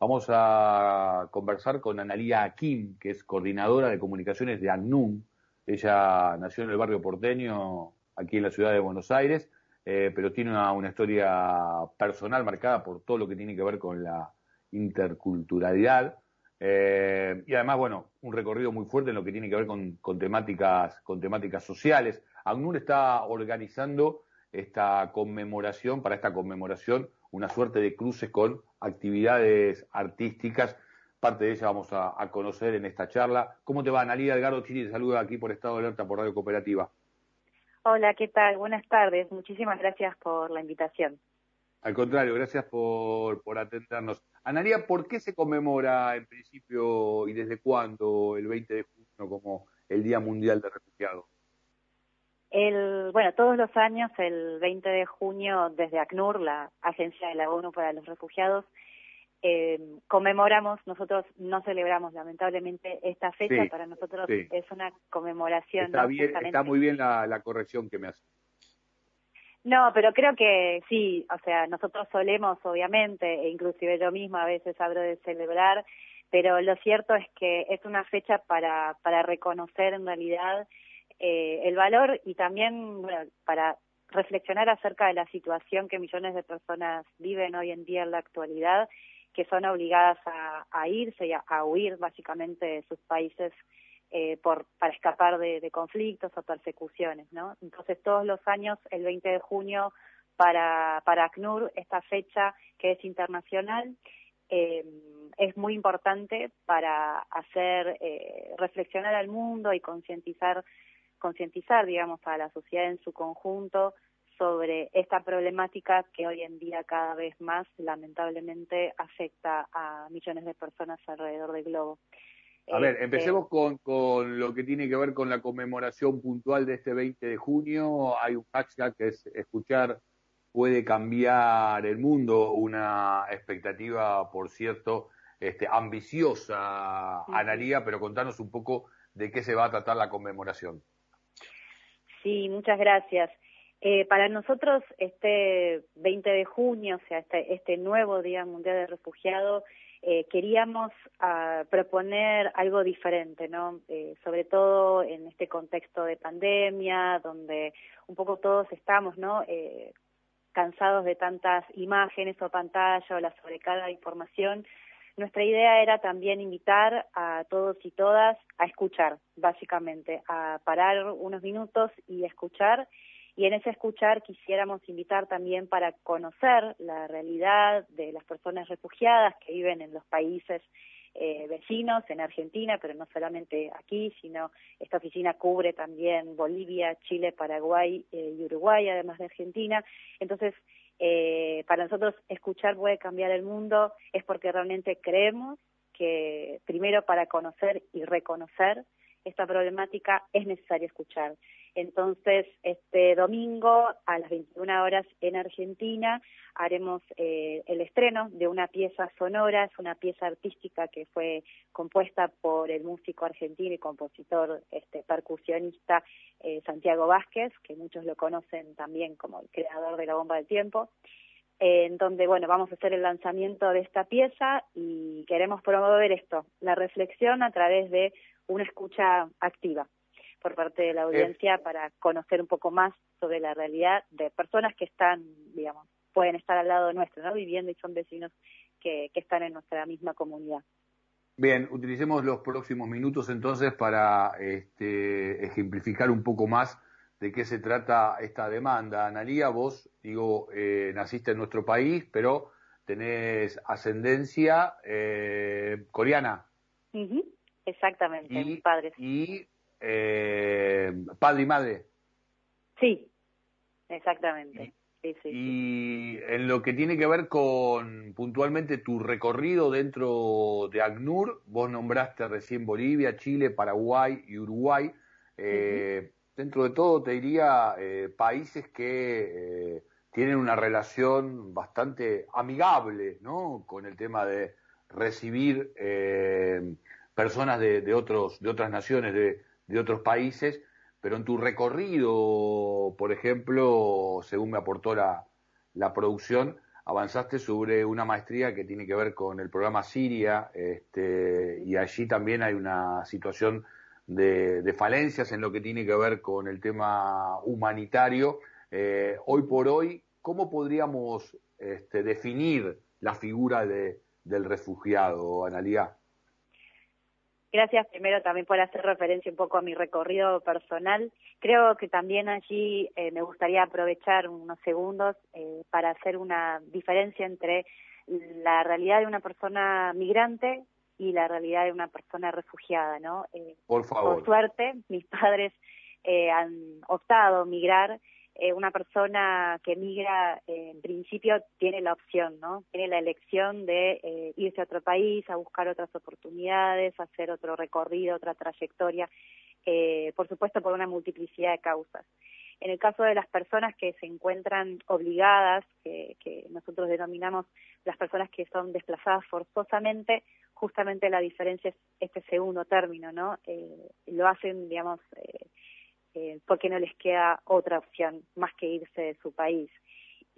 Vamos a conversar con Analía Kim, que es coordinadora de comunicaciones de ACNUM. Ella nació en el barrio porteño, aquí en la ciudad de Buenos Aires, eh, pero tiene una, historia personal marcada por todo lo que tiene que ver con la interculturalidad. Eh, y además, bueno, un recorrido muy fuerte en lo que tiene que ver con, temáticas, con temáticas sociales. ACNUR está organizando esta conmemoración, para esta conmemoración, una suerte de cruces con actividades artísticas. Parte de ella vamos a, conocer en esta charla. ¿Cómo te va, Analia Edgardo Chile? Te saluda aquí por Estado de Alerta por Radio Cooperativa. Hola, ¿qué tal? Buenas tardes. Muchísimas gracias por la invitación. Al contrario, gracias por, por atendernos. Analia, ¿por qué se conmemora en principio y desde cuándo el 20 de junio como el Día Mundial de Refugiados? El, bueno, todos los años, el 20 de junio, desde ACNUR, la Agencia de la ONU para los Refugiados, eh, conmemoramos, nosotros no celebramos lamentablemente esta fecha, para nosotros es una conmemoración. Está, bien, está muy bien la, la corrección que me hace. No, pero creo que sí, o sea, nosotros solemos, obviamente, e inclusive yo misma a veces hablo de celebrar, pero lo cierto es que es una fecha para, para reconocer en realidad eh, el valor y también bueno, para reflexionar acerca de la situación que millones de personas viven hoy en día en la actualidad, que son obligadas a, irse y a, huir básicamente de sus países eh, por, para escapar de, conflictos o persecuciones, ¿no? Entonces todos los años, el 20 de junio, para, para ACNUR, esta fecha que es internacional, eh, es muy importante para hacer eh, reflexionar al mundo y concientizar concientizar, digamos, a la sociedad en su conjunto sobre esta problemática que hoy en día cada vez más lamentablemente afecta a millones de personas alrededor del globo. A ver, este, empecemos con, con lo que tiene que ver con la conmemoración puntual de este 20 de junio. Hay un hashtag que es escuchar puede cambiar el mundo, una expectativa, por cierto, este, ambiciosa, Analía, pero contanos un poco de qué se va a tratar la conmemoración. Sí, muchas gracias. Eh, para nosotros este 20 de junio, o sea, este, este nuevo Día Mundial de Refugiados, eh, queríamos ah, proponer algo diferente, ¿no? Eh, sobre todo en este contexto de pandemia, donde un poco todos estamos, ¿no? cansados de tantas imágenes o pantalla o la sobrecarga de información nuestra idea era también invitar a todos y todas a escuchar, básicamente, a parar unos minutos y escuchar. Y en ese escuchar quisiéramos invitar también para conocer la realidad de las personas refugiadas que viven en los países eh, vecinos, en Argentina, pero no solamente aquí, sino esta oficina cubre también Bolivia, Chile, Paraguay eh, y Uruguay, además de Argentina. Entonces, eh, para nosotros escuchar puede cambiar el mundo es porque realmente creemos que primero para conocer y reconocer esta problemática es necesario escuchar. Entonces, este domingo a las 21 horas en Argentina haremos eh, el estreno de una pieza sonora, es una pieza artística que fue compuesta por el músico argentino y compositor, este percusionista eh, Santiago Vázquez, que muchos lo conocen también como el creador de la bomba del tiempo en donde, bueno, vamos a hacer el lanzamiento de esta pieza y queremos promover esto, la reflexión a través de una escucha activa por parte de la audiencia para conocer un poco más sobre la realidad de personas que están, digamos, pueden estar al lado nuestro, ¿no? Viviendo y son vecinos que, que están en nuestra misma comunidad. Bien, utilicemos los próximos minutos entonces para este, ejemplificar un poco más de qué se trata esta demanda. Analía, vos, digo, eh, naciste en nuestro país, pero tenés ascendencia eh, coreana. Exactamente, y, mis padres. Y eh, padre y madre. Sí, exactamente. Y, en lo que tiene que ver con puntualmente tu recorrido dentro de ACNUR, vos nombraste recién Bolivia, Chile, Paraguay y Uruguay. Eh, dentro de todo te diría eh, países que eh, tienen una relación bastante amigable ¿no? con el tema de recibir eh, personas de, de, otros, de otras naciones, de, de otros países, pero en tu recorrido, por ejemplo, según me aportó la, la producción, avanzaste sobre una maestría que tiene que ver con el programa Siria, este, y allí también hay una situación de, falencias en lo que tiene que ver con el tema humanitario. Eh, hoy por hoy, ¿cómo podríamos este, definir la figura de, del refugiado, Analia? Gracias primero también por hacer referencia un poco a mi recorrido personal. Creo que también allí eh, me gustaría aprovechar unos segundos eh, para hacer una diferencia entre la realidad de una persona migrante y la realidad de una persona refugiada, ¿no? Eh, por favor. Por suerte, mis padres han optado migrar eh, una persona que migra, eh, en principio, tiene la opción, ¿no? Tiene la elección de eh, irse a otro país, a buscar otras oportunidades, hacer otro recorrido, otra trayectoria, por supuesto, por una multiplicidad de causas. En el caso de las personas que se encuentran obligadas, que, que nosotros denominamos las personas que son desplazadas forzosamente, justamente la diferencia es este segundo término, ¿no? lo hacen, digamos, eh, porque no les queda otra opción más que irse de su país.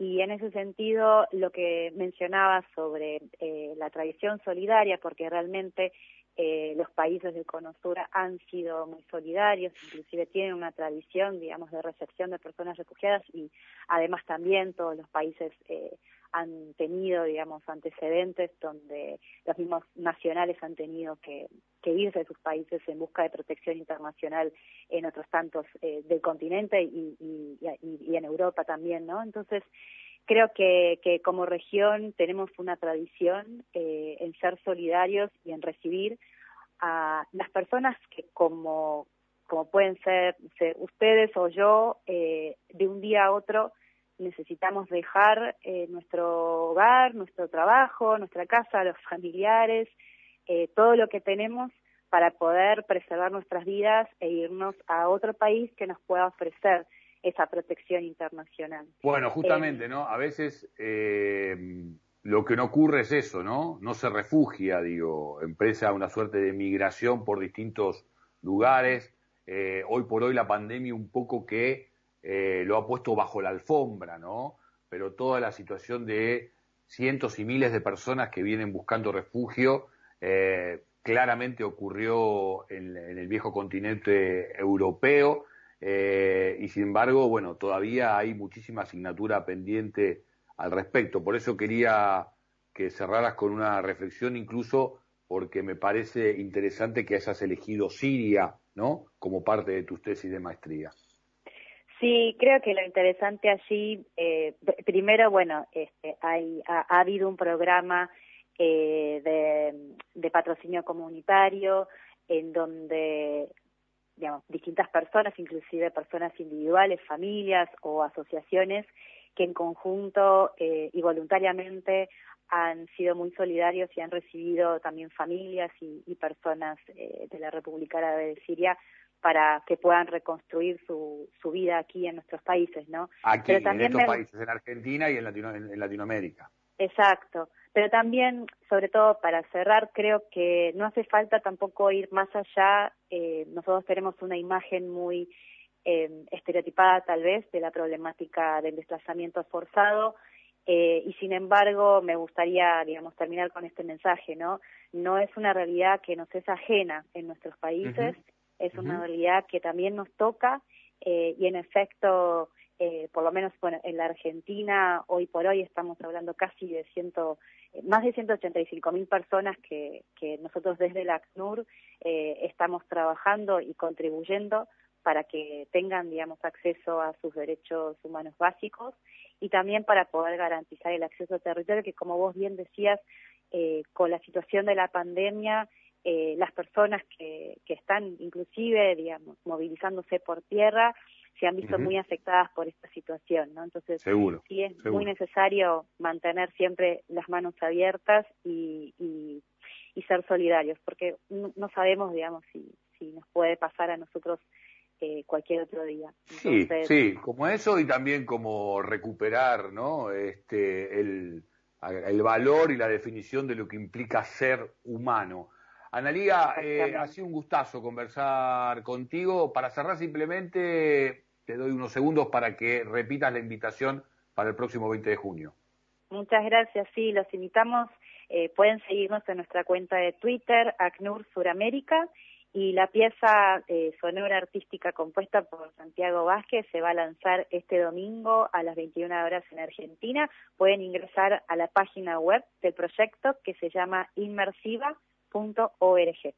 Y en ese sentido, lo que mencionaba sobre eh, la tradición solidaria, porque realmente eh, los países del Cono Sur han sido muy solidarios, inclusive tienen una tradición, digamos, de recepción de personas refugiadas y además también todos los países eh, han tenido, digamos, antecedentes donde los mismos nacionales han tenido que, irse de sus países en busca de protección internacional en otros tantos eh, del continente y, y, en Europa también, ¿no? Entonces, creo que, que como región tenemos una tradición eh, en ser solidarios y en recibir a las personas que como, como pueden ser, ustedes o yo, eh, de un día a otro necesitamos dejar eh, nuestro hogar, nuestro trabajo, nuestra casa, los familiares, eh, todo lo que tenemos para poder preservar nuestras vidas e irnos a otro país que nos pueda ofrecer esa protección internacional. Bueno, justamente, ¿no? A veces lo que no ocurre es eso, ¿no? No se refugia, digo, empresa una suerte de migración por distintos lugares. Eh, hoy por hoy la pandemia un poco que eh, lo ha puesto bajo la alfombra, ¿no? Pero toda la situación de cientos y miles de personas que vienen buscando refugio eh, claramente ocurrió en, el viejo continente europeo y sin embargo, bueno, todavía hay muchísima asignatura pendiente al respecto. Por eso quería que cerraras con una reflexión, incluso porque me parece interesante que hayas elegido Siria, ¿no? Como parte de tus tesis de maestría. Sí, creo que lo interesante allí, eh, primero, bueno, este, hay, ha, habido un programa eh, de, patrocinio comunitario en donde, digamos, distintas personas, inclusive personas individuales, familias o asociaciones, que en conjunto eh, y voluntariamente han sido muy solidarios y han recibido también familias y, personas eh, de la República Árabe de Siria para que puedan reconstruir su, su vida aquí en nuestros países, ¿no? Aquí, en estos países, en Argentina y en, en, Latinoamérica. Exacto. Pero también, sobre todo para cerrar, creo que no hace falta tampoco ir más allá. Eh, nosotros tenemos una imagen muy eh, estereotipada tal vez de la problemática del desplazamiento forzado eh, y sin embargo me gustaría digamos terminar con este mensaje no no es una realidad que nos es ajena en nuestros países es una realidad que también nos toca eh, y en efecto eh, por lo menos bueno, en la Argentina hoy por hoy estamos hablando casi de ciento, eh, más de 185 mil personas que, que nosotros desde la ACNUR eh, estamos trabajando y contribuyendo para que tengan, digamos, acceso a sus derechos humanos básicos y también para poder garantizar el acceso al territorio, que como vos bien decías, eh, con la situación de la pandemia, eh, las personas que, que están inclusive, digamos, movilizándose por tierra, se han visto muy afectadas por esta situación, ¿no? Entonces, sí es muy necesario mantener siempre las manos abiertas y, y, y ser solidarios, porque no, no sabemos, digamos, si, si nos puede pasar a nosotros cualquier otro día. sí, sí, como eso y también como recuperar, ¿no? Este, el, el valor y la definición de lo que implica ser humano. Analía, eh, ha sido un gustazo conversar contigo. Para cerrar simplemente te doy unos segundos para que repitas la invitación para el próximo 20 de junio. Muchas gracias, sí, los invitamos, eh, pueden seguirnos en nuestra cuenta de Twitter, ACNUR Suramérica, y la pieza eh, sonora artística compuesta por Santiago Vázquez se va a lanzar este domingo a las 21 horas en Argentina. Pueden ingresar a la página web del proyecto que se llama inmersiva.org.